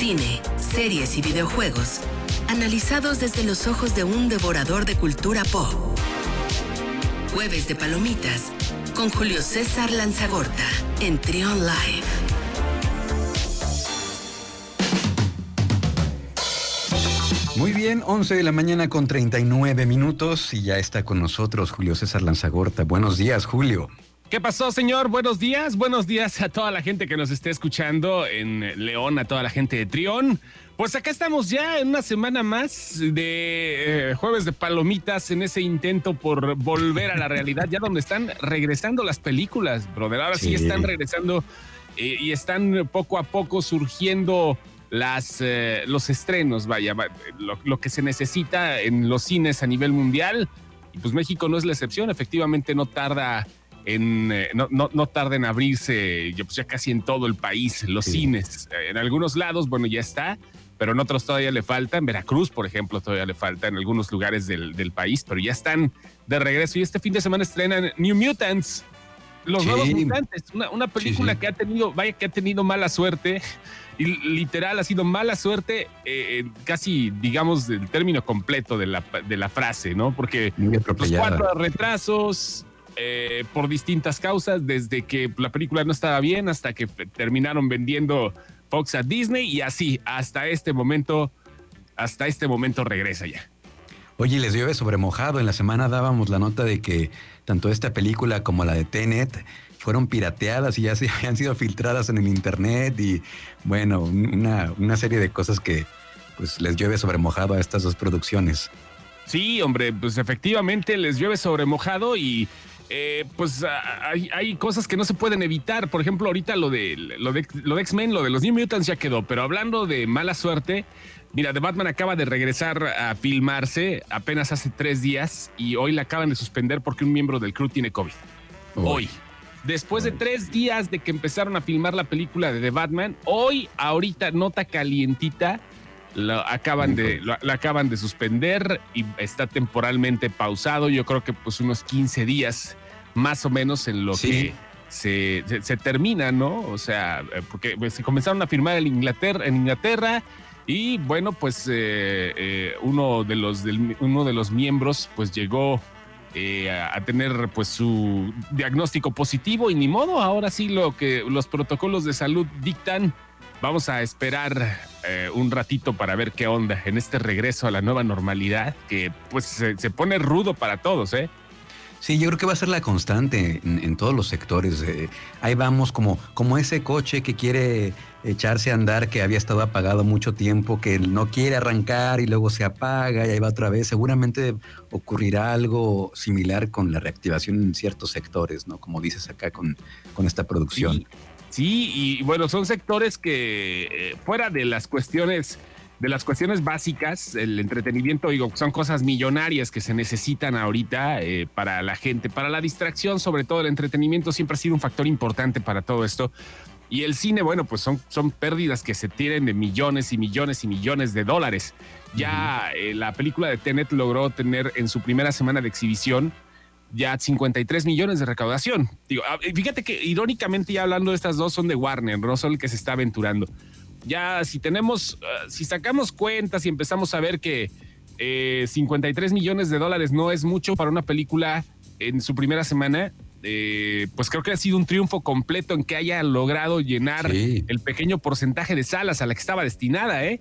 cine, series y videojuegos, analizados desde los ojos de un devorador de cultura pop. Jueves de Palomitas, con Julio César Lanzagorta, en Trion Live. Muy bien, 11 de la mañana con 39 minutos y ya está con nosotros Julio César Lanzagorta. Buenos días, Julio. ¿Qué pasó, señor? Buenos días. Buenos días a toda la gente que nos esté escuchando en León, a toda la gente de Trión. Pues acá estamos ya en una semana más de eh, jueves de palomitas en ese intento por volver a la realidad, ya donde están regresando las películas, brother. Ahora sí, están regresando eh, y están poco a poco surgiendo las, eh, los estrenos, vaya, lo, lo que se necesita en los cines a nivel mundial. Y pues México no es la excepción, efectivamente no tarda en, eh, no, no, no, tarda en abrirse pues ya casi en todo el país, los cines. En algunos lados, bueno, ya está, pero en otros todavía le falta. En Veracruz, por ejemplo, todavía le falta en algunos lugares del, del país, pero ya están de regreso. Y este fin de semana estrenan New Mutants. Los nuevos mutantes, una, una película que ha tenido, vaya que ha tenido mala suerte, y literal ha sido mala suerte, eh, casi digamos el término completo de la, de la frase, ¿no? Porque los cuatro retrasos, eh, por distintas causas, desde que la película no estaba bien hasta que terminaron vendiendo Fox a Disney y así hasta este momento, hasta este momento regresa ya. Oye, les llueve sobre mojado. En la semana dábamos la nota de que tanto esta película como la de Tenet fueron pirateadas y ya se habían sido filtradas en el internet y bueno, una, una serie de cosas que pues les llueve sobre mojado a estas dos producciones. Sí, hombre, pues efectivamente les llueve sobre mojado y eh, pues hay, cosas que no se pueden evitar. Por ejemplo, ahorita lo de, lo de, lo de X-Men, lo de los New Mutants ya quedó, pero hablando de mala suerte, mira, The Batman acaba de regresar a filmarse apenas hace tres días y hoy la acaban de suspender porque un miembro del crew tiene COVID. Hoy. Después de tres días de que empezaron a filmar la película de The Batman, hoy, ahorita, nota calientita, lo acaban de lo, acaban de suspender y está temporalmente pausado. Yo creo que pues unos 15 días más o menos en lo que se, se, termina, ¿no? O sea, eh, porque pues, se comenzaron a firmar en Inglaterra, en Inglaterra y bueno, pues eh, eh, uno, de los, uno de los miembros pues llegó a, tener pues su diagnóstico positivo y ni modo, ahora sí lo que los protocolos de salud dictan. Vamos a esperar un ratito para ver qué onda en este regreso a la nueva normalidad que pues se, se pone rudo para todos, ¿eh? Sí, yo creo que va a ser la constante en, todos los sectores. Eh, ahí vamos como, como ese coche que quiere echarse a andar, que había estado apagado mucho tiempo, que no quiere arrancar y luego se apaga y ahí va otra vez. Seguramente ocurrirá algo similar con la reactivación en ciertos sectores, ¿no? Como dices acá con, con esta producción. Sí, y bueno, son sectores que eh, fuera de las cuestiones de las cuestiones básicas, el entretenimiento, digo, son cosas millonarias que se necesitan ahorita eh, para la gente, para la distracción, sobre todo el entretenimiento siempre ha sido un factor importante para todo esto. Y el cine, bueno, pues son, son pérdidas que se tienen de millones y millones y millones de dólares. Ya eh, la película de Tenet logró tener en su primera semana de exhibición ya 53 millones de recaudación. Digo, ah, fíjate que irónicamente ya hablando de estas dos son de Warner, no son el que se está aventurando ya si tenemos, ah, si sacamos cuentas y empezamos a ver que 53 eh, millones de dólares no es mucho para una película en su primera semana, eh, pues creo que ha sido un triunfo completo en que haya logrado llenar el pequeño porcentaje de salas a la que estaba destinada, ¿eh?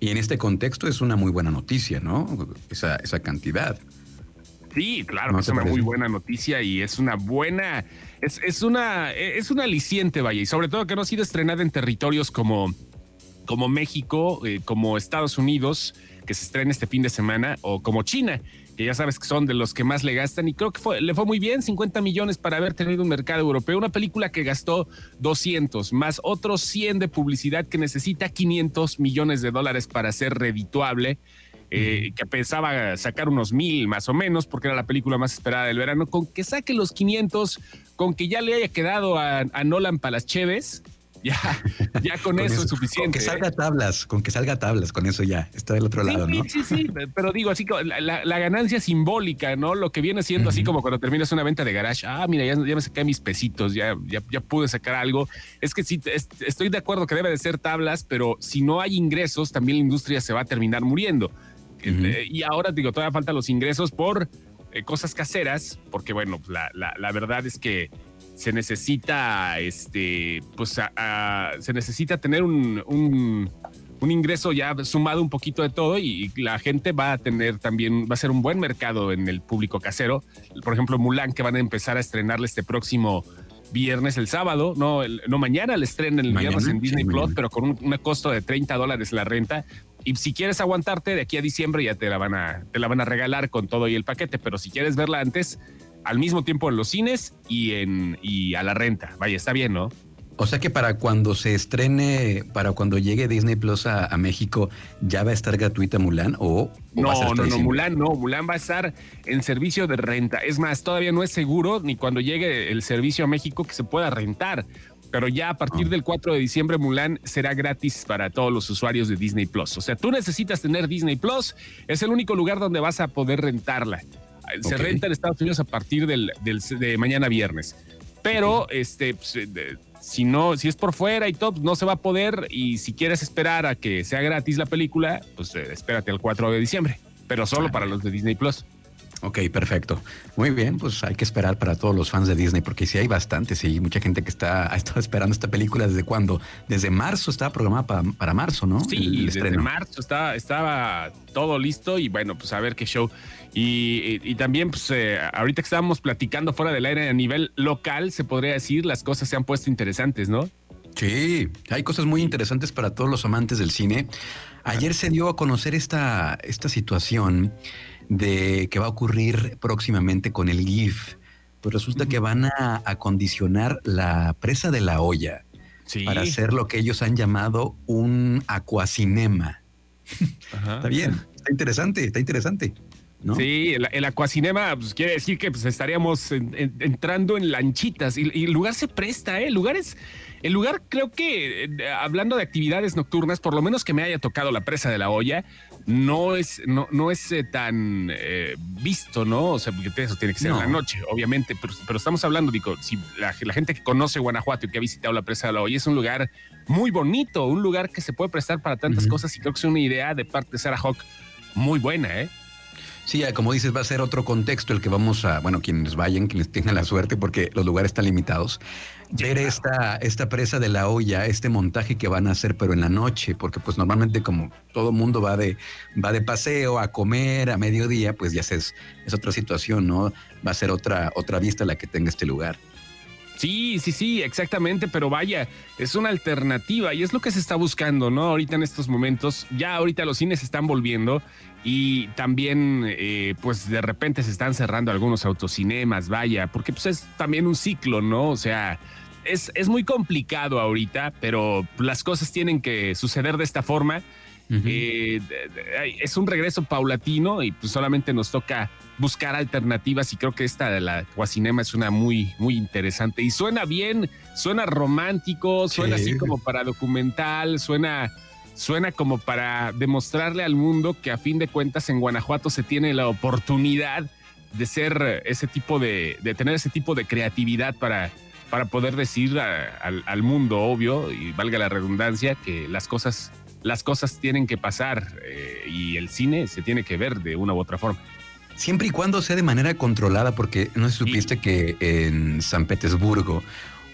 Y en este contexto es una muy buena noticia, ¿no? Esa, esa cantidad. Sí, claro, es una muy buena noticia y es una buena, es, es, una, es una aliciente, vaya, y sobre todo que no ha sido estrenada en territorios como como México, eh, como Estados Unidos, que se estrena este fin de semana, o como China, que ya sabes que son de los que más le gastan y creo que fue, le fue muy bien, 50 millones para haber tenido un mercado europeo, una película que gastó 200, más otros 100 de publicidad que necesita 500 millones de dólares para ser redituable. Eh, que pensaba sacar unos mil más o menos, porque era la película más esperada del verano, con que saque los 500, con que ya le haya quedado a, a Nolan para las Cheves, Ya, ya con, eso, es suficiente. Con que salga ¿eh? tablas, con que salga tablas, con eso ya está del otro lado, ¿no? Sí, sí, pero digo, así la, la, ganancia simbólica, ¿no? Lo que viene siendo así como cuando terminas una venta de garage, ah, mira, ya, ya me saqué mis pesitos, ya, ya, ya, pude sacar algo. Es que sí, estoy de acuerdo que debe de ser tablas, pero si no hay ingresos, también la industria se va a terminar muriendo. Eh, y ahora digo, todavía faltan los ingresos por eh, cosas caseras, porque bueno, la, la, la verdad es que se necesita, este, pues, se necesita tener un, un, ingreso ya sumado un poquito de todo y, la gente va a tener también, va a ser un buen mercado en el público casero. Por ejemplo, Mulan, que van a empezar a estrenarle este próximo viernes, el sábado, no, no mañana le estrenan el viernes en Disney Plus, pero con un, costo de 30 dólares la renta. Y si quieres aguantarte de aquí a diciembre ya te la van a, te la van a regalar con todo y el paquete, pero si quieres verla antes, al mismo tiempo en los cines y, en, y a la renta. Vaya, está bien, ¿no? O sea que para cuando se estrene, para cuando llegue Disney Plus a, México, ¿ya va a estar gratuita Mulan o, no, no, no, Mulan no, Mulan va a estar en servicio de renta. Es más, todavía no es seguro ni cuando llegue el servicio a México que se pueda rentar. Pero ya a partir ah. del 4 de diciembre Mulan será gratis para todos los usuarios de Disney Plus. O sea, tú necesitas tener Disney Plus, es el único lugar donde vas a poder rentarla se renta en Estados Unidos a partir del, de mañana viernes. Pero este, pues, eh, si no, si es por fuera y todo, pues, no se va a poder. Y si quieres esperar a que sea gratis la película, pues eh, espérate al 4 de diciembre. Pero solo para los de Disney Plus. Ok, perfecto. Muy bien, pues hay que esperar para todos los fans de Disney, porque sí hay bastantes sí, mucha gente que está, ha estado esperando esta película desde cuándo. Desde marzo estaba programada para, marzo, ¿no? Sí, desde marzo estaba, estaba todo listo y bueno, pues a ver qué show. Y, también, pues, eh, ahorita que estábamos platicando fuera del aire a nivel local, se podría decir, las cosas se han puesto interesantes, ¿no? Sí, hay cosas muy interesantes para todos los amantes del cine. Ayer se dio a conocer esta, esta situación de que va a ocurrir próximamente con el GIF. Pues resulta que van a acondicionar la presa de la olla para hacer lo que ellos han llamado un acuacinema. está bien, está interesante, está interesante. Sí, el, el acuacinema pues, quiere decir que pues, estaríamos entrando en lanchitas y, el lugar se presta, ¿eh? El lugar es. El lugar, creo que, eh, hablando de actividades nocturnas, por lo menos que me haya tocado la presa de la olla, no es, no, no es eh, tan eh, visto, ¿no? O sea, porque eso tiene que ser en la noche, obviamente, pero, pero, estamos hablando, digo, si la, gente que conoce Guanajuato y que ha visitado la presa de la olla es un lugar muy bonito, un lugar que se puede prestar para tantas cosas y creo que es una idea de parte de Sarah Hawk muy buena, ¿eh? Sí, como dices, va a ser otro contexto el que vamos a, bueno, quienes vayan, quienes tengan la suerte, porque los lugares están limitados, ver esta, esta presa de la olla, este montaje que van a hacer, pero en la noche, porque pues normalmente como todo mundo va de, va de paseo a comer a mediodía, pues ya es, es otra situación, ¿no? Va a ser otra, otra vista la que tenga este lugar. Sí, sí, sí, exactamente, pero vaya, es una alternativa y es lo que se está buscando, ¿no? Ahorita en estos momentos, ya ahorita los cines están volviendo y también, eh, pues de repente se están cerrando algunos autocinemas, vaya, porque pues es también un ciclo, ¿no? O sea, es, es muy complicado ahorita, pero las cosas tienen que suceder de esta forma eh, es un regreso paulatino y pues solamente nos toca buscar alternativas y creo que esta de la Guacinema es una muy, muy interesante. Y suena bien, suena romántico, suena así como para documental, suena, suena como para demostrarle al mundo que a fin de cuentas en Guanajuato se tiene la oportunidad de ser ese tipo de, de tener ese tipo de creatividad para, para poder decir al, al mundo, obvio, y valga la redundancia, que las cosas las cosas tienen que pasar eh, y el cine se tiene que ver de una u otra forma. Siempre y cuando sea de manera controlada, porque no supiste que en San Petersburgo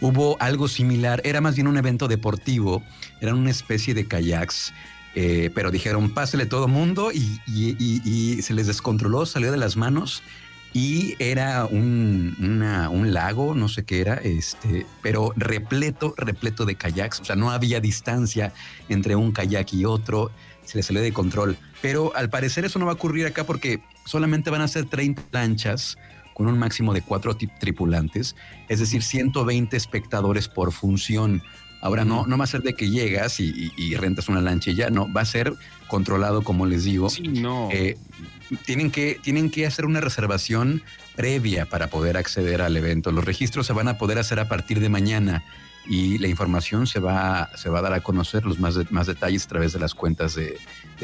hubo algo similar, era más bien un evento deportivo, eran una especie de kayaks, eh, pero dijeron, pásele todo mundo y, y, se les descontroló, salió de las manos y era un, un, lago, no sé qué era, este, pero repleto, repleto de kayaks. O sea, no había distancia entre un kayak y otro. Se le salió de control. Pero al parecer eso no va a ocurrir acá porque solamente van a ser 30 lanchas con un máximo de cuatro tripulantes, es decir, 120 espectadores por función. Ahora no, no va a ser de que llegas y, rentas una lancha y ya, no, va a ser controlado, como les digo. Sí, no. Eh, tienen que, tienen que hacer una reservación previa para poder acceder al evento. Los registros se van a poder hacer a partir de mañana. y la información se va, se va a dar a conocer los más, más detalles a través de las cuentas de,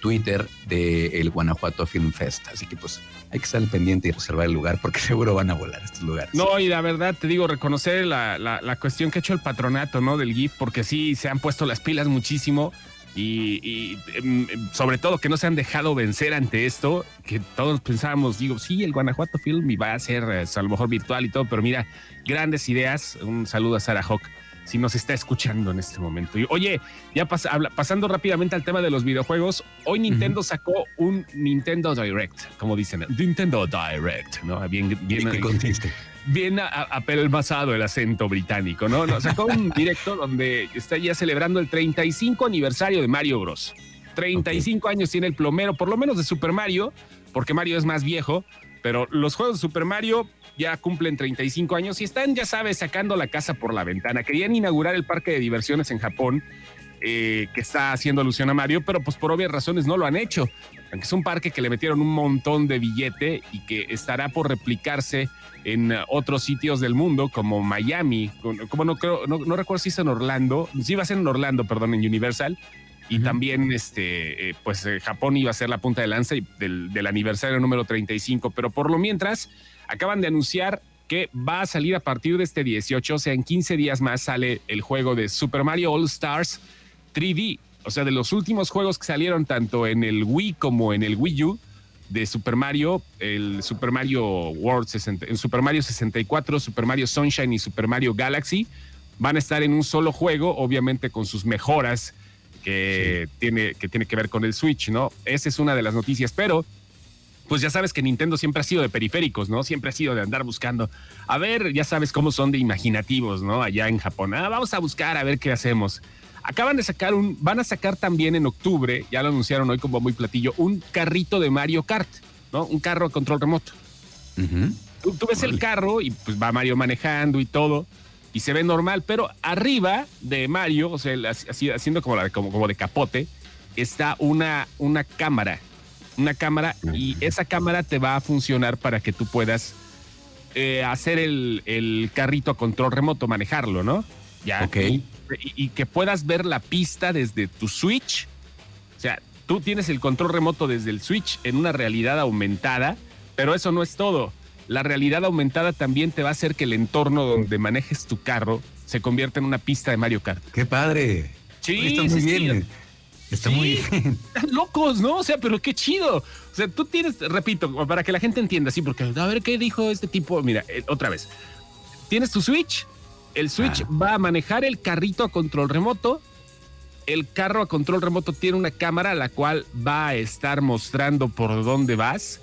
Twitter del el Guanajuato Film Fest. Así que pues hay que estar pendiente y reservar el lugar porque seguro van a volar estos lugares. No, y la verdad te digo, reconocer la, la, cuestión que ha hecho el patronato ¿no? del GIF, porque sí se han puesto las pilas muchísimo. Y, em, sobre todo que no se han dejado vencer ante esto, que todos pensábamos, digo, sí, el Guanajuato Film va a ser eh, a lo mejor virtual y todo, pero mira, grandes ideas. Un saludo a Sarah Hawk si nos está escuchando en este momento. Y, oye, ya pasando rápidamente al tema de los videojuegos, hoy Nintendo sacó un Nintendo Direct, como dicen, Nintendo Direct, ¿no? Bien, bien, ¿Qué consiste? Bien apelmazado el acento británico, ¿no? no sacó un directo donde está ya celebrando el 35 aniversario de Mario Bros. 35 años tiene el plomero, por lo menos de Super Mario, porque Mario es más viejo, pero los juegos de Super Mario ya cumplen 35 años y están, ya sabes, sacando la casa por la ventana. Querían inaugurar el parque de diversiones en Japón, eh, que está haciendo alusión a Mario, pero pues por obvias razones no lo han hecho. Aunque es un parque que le metieron un montón de billete y que estará por replicarse en otros sitios del mundo, como Miami, como no creo, no, recuerdo si es en Orlando, sí va a ser en Orlando, perdón, en Universal. Y también, este, eh, pues eh, Japón iba a ser la punta de lanza del, del aniversario número 35. Pero por lo mientras, acaban de anunciar que va a salir a partir de este 18, o sea, en 15 días más sale el juego de Super Mario All Stars 3D. O sea, de los últimos juegos que salieron tanto en el Wii como en el Wii U de Super Mario, el Super Mario World, en Super Mario 64, Super Mario Sunshine y Super Mario Galaxy, van a estar en un solo juego, obviamente con sus mejoras que, tiene, que tiene que ver con el Switch, ¿no? Esa es una de las noticias, pero pues ya sabes que Nintendo siempre ha sido de periféricos, ¿no? Siempre ha sido de andar buscando. A ver, ya sabes cómo son de imaginativos, ¿no? Allá en Japón. Ah, vamos a buscar a ver qué hacemos. Acaban de sacar un, van a sacar también en octubre, ya lo anunciaron hoy como muy platillo, un carrito de Mario Kart, ¿no? Un carro a control remoto. tú, ves el carro y pues va Mario manejando y todo, y se ve normal, pero arriba de Mario, o sea, así, haciendo como, como, como de capote, está una, una cámara una cámara y esa cámara te va a funcionar para que tú puedas eh, hacer el, carrito a control remoto, manejarlo, ¿no? Ya. Ok. Y, que puedas ver la pista desde tu Switch. O sea, tú tienes el control remoto desde el Switch en una realidad aumentada, pero eso no es todo. La realidad aumentada también te va a hacer que el entorno donde manejes tu carro se convierta en una pista de Mario Kart. ¡Qué padre! Sí, está muy bien. Está muy bien. Están locos, ¿no? O sea, pero qué chido. O sea, tú tienes, repito, para que la gente entienda, sí, porque a ver qué dijo este tipo. Mira, eh, otra vez. Tienes tu Switch. El Switch ah. va a manejar el carrito a control remoto. El carro a control remoto tiene una cámara la cual va a estar mostrando por dónde vas.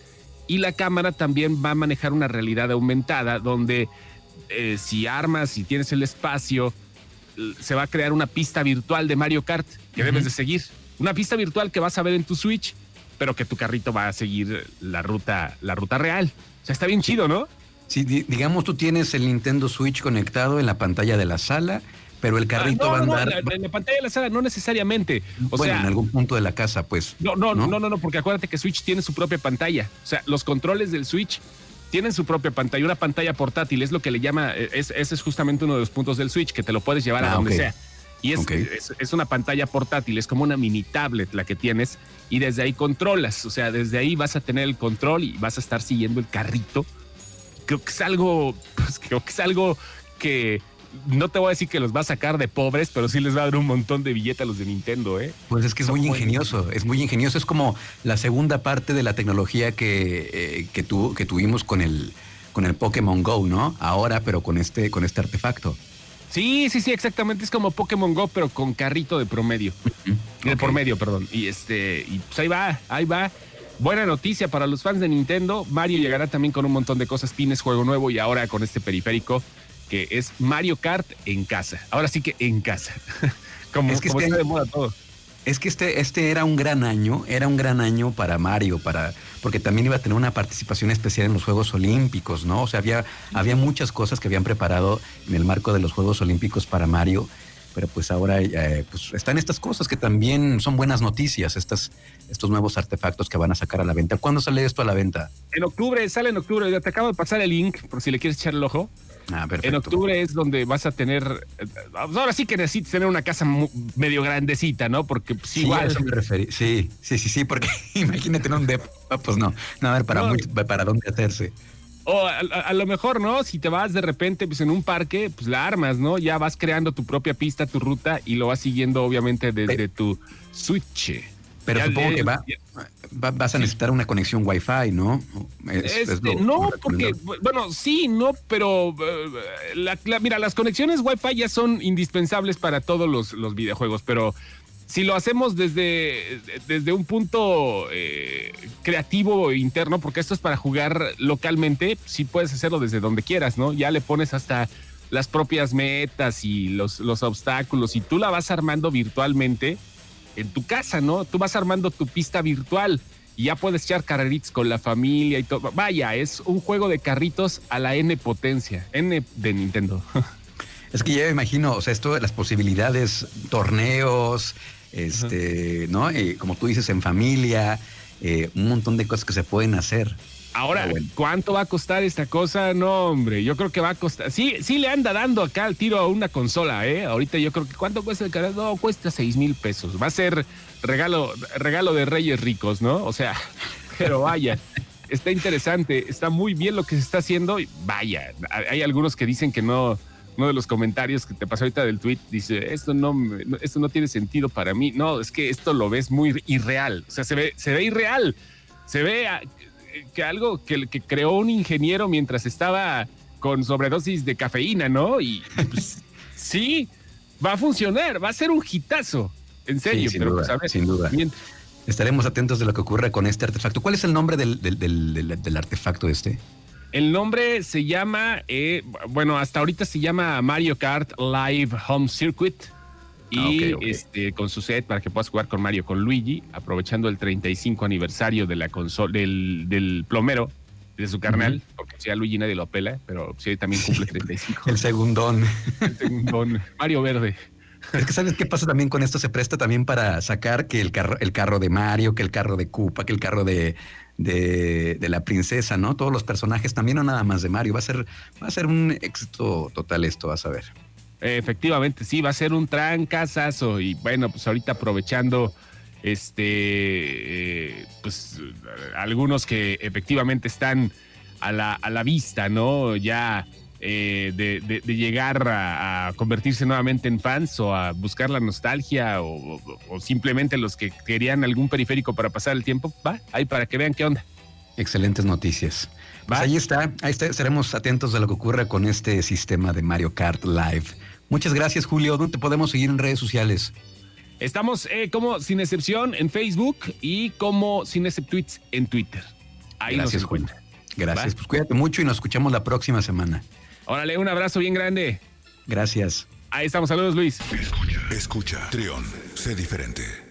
Y la cámara también va a manejar una realidad aumentada donde eh, si armas, si tienes el espacio, se va a crear una pista virtual de Mario Kart que debes de seguir. Una pista virtual que vas a ver en tu Switch, pero que tu carrito va a seguir la ruta, la ruta real. O sea, está bien chido, ¿no? Sí, digamos, tú tienes el Nintendo Switch conectado en la pantalla de la sala, pero el carrito ah, va a andar. No, en la pantalla de la sala no necesariamente. O bueno, en algún punto de la casa, pues. No, no, no, no, no, porque acuérdate que Switch tiene su propia pantalla. O sea, los controles del Switch tienen su propia pantalla, una pantalla portátil, es lo que le llama, es, ese es justamente uno de los puntos del Switch, que te lo puedes llevar a ah, donde sea. Y es, es, una pantalla portátil, es como una mini tablet la que tienes y desde ahí controlas, o sea, desde ahí vas a tener el control y vas a estar siguiendo el carrito. Creo que es algo, pues, creo que es algo que no te voy a decir que los va a sacar de pobres, pero sí les va a dar un montón de billetes a los de Nintendo, ¿eh? Pues es que es muy ingenioso, es muy ingenioso. Es como la segunda parte de la tecnología que, eh, que, que tuvimos con el, con el Pokémon Go, ¿no? Ahora, pero con este, con este artefacto. Sí, sí, sí, exactamente. Es como Pokémon Go, pero con carrito de promedio. De por medio, perdón. Y este, y pues ahí va, ahí va. Buena noticia para los fans de Nintendo. Mario llegará también con un montón de cosas, pines, juego nuevo y ahora con este periférico que es Mario Kart en casa. Ahora sí que en casa. como, es que este de moda todo. Es que este, este era un gran año, era un gran año para Mario, para, porque también iba a tener una participación especial en los Juegos Olímpicos, ¿no? O sea, había, había muchas cosas que habían preparado en el marco de los Juegos Olímpicos para Mario, pero pues ahora eh, pues están estas cosas que también son buenas noticias, estas, estos nuevos artefactos que van a sacar a la venta. ¿Cuándo sale esto a la venta? En octubre, sale en octubre, te acabo de pasar el link por si le quieres echar el ojo. Ah, en octubre es donde vas a tener. Eh, ahora sí que necesitas tener una casa medio grandecita, ¿no? Porque pues, sí, igual. eso me referí. Sí, sí, sí, sí, porque imagínate en un depa, pues no, no a ver para, para dónde hacerse. O a, lo mejor, ¿no? Si te vas de repente pues, en un parque, pues la armas, ¿no? Ya vas creando tu propia pista, tu ruta y lo vas siguiendo, obviamente, desde tu Switch. Pero supongo que va, vas a necesitar una conexión Wi-Fi, ¿no? Este, no, porque, bueno, sí, no, pero eh, mira, las conexiones Wi-Fi ya son indispensables para todos los, los videojuegos, pero si lo hacemos desde, desde un punto eh, creativo interno, porque esto es para jugar localmente, sí puedes hacerlo desde donde quieras, ¿no? Ya le pones hasta las propias metas y los, los obstáculos y tú la vas armando virtualmente en tu casa, ¿no? Tú vas armando tu pista virtual y ya puedes echar carreritos con la familia y todo. Vaya, es un juego de carritos a la N potencia, N de Nintendo. Es que ya me imagino, o sea, esto de las posibilidades, torneos, este, ¿no? Eh, como tú dices, en familia, eh, un montón de cosas que se pueden hacer. Ahora, ¿cuánto va a costar esta cosa? No, hombre, yo creo que va a costar. Sí, sí le anda dando acá el tiro a una consola, ¿eh? Ahorita yo creo que ¿cuánto cuesta el canal? No, cuesta seis mil pesos. Va a ser regalo, regalo de reyes ricos, ¿no? O sea, pero vaya. está interesante, está muy bien lo que se está haciendo. Vaya, hay algunos que dicen que no, uno de los comentarios que te pasó ahorita del tweet dice, esto no, esto no tiene sentido para mí. No, es que esto lo ves muy irreal. O sea, se ve, se ve irreal. Se ve que algo que, que creó un ingeniero mientras estaba con sobredosis de cafeína, ¿no? Y pues, sí, va a funcionar, va a ser un hitazo. En serio, sin duda, pues, sin duda. Estaremos atentos de lo que ocurra con este artefacto. ¿Cuál es el nombre del, del, del, del artefacto este? El nombre se llama, eh, bueno, hasta ahorita se llama Mario Kart Live Home Circuit. Y ah, este con su set para que puedas jugar con Mario, con Luigi, aprovechando el 35 aniversario de la consola del, del plomero de su carnal, porque si a Luigi nadie lo apela, pero sí también cumple 35. el segundón. El segundón. Mario Verde. Es que sabes qué pasa también con esto, se presta también para sacar que el carro, el carro de Mario, que el carro de Koopa, que el carro de, de, la princesa, ¿no? Todos los personajes también, no nada más de Mario. Va a ser, va a ser un éxito total esto, vas a ver. Efectivamente, sí, va a ser un trancazazo. Y bueno, pues ahorita aprovechando este, eh, pues algunos que efectivamente están a la, a la vista, ¿no? Ya eh, de, llegar a, convertirse nuevamente en fans o a buscar la nostalgia o, simplemente los que querían algún periférico para pasar el tiempo, va, ahí para que vean qué onda. Excelentes noticias. Pues ahí está, ahí está, estaremos atentos de lo que ocurra con este sistema de Mario Kart Live. Muchas gracias, Julio. ¿Dónde te podemos seguir en redes sociales? Estamos eh, como Sin Excepción en Facebook y como Sin Tweets en Twitter. Ahí gracias, nos Gracias. Pues cuídate mucho y nos escuchamos la próxima semana. Órale, un abrazo bien grande. Gracias. Ahí estamos. Saludos, Luis. Escucha, escucha. Trión, sé diferente.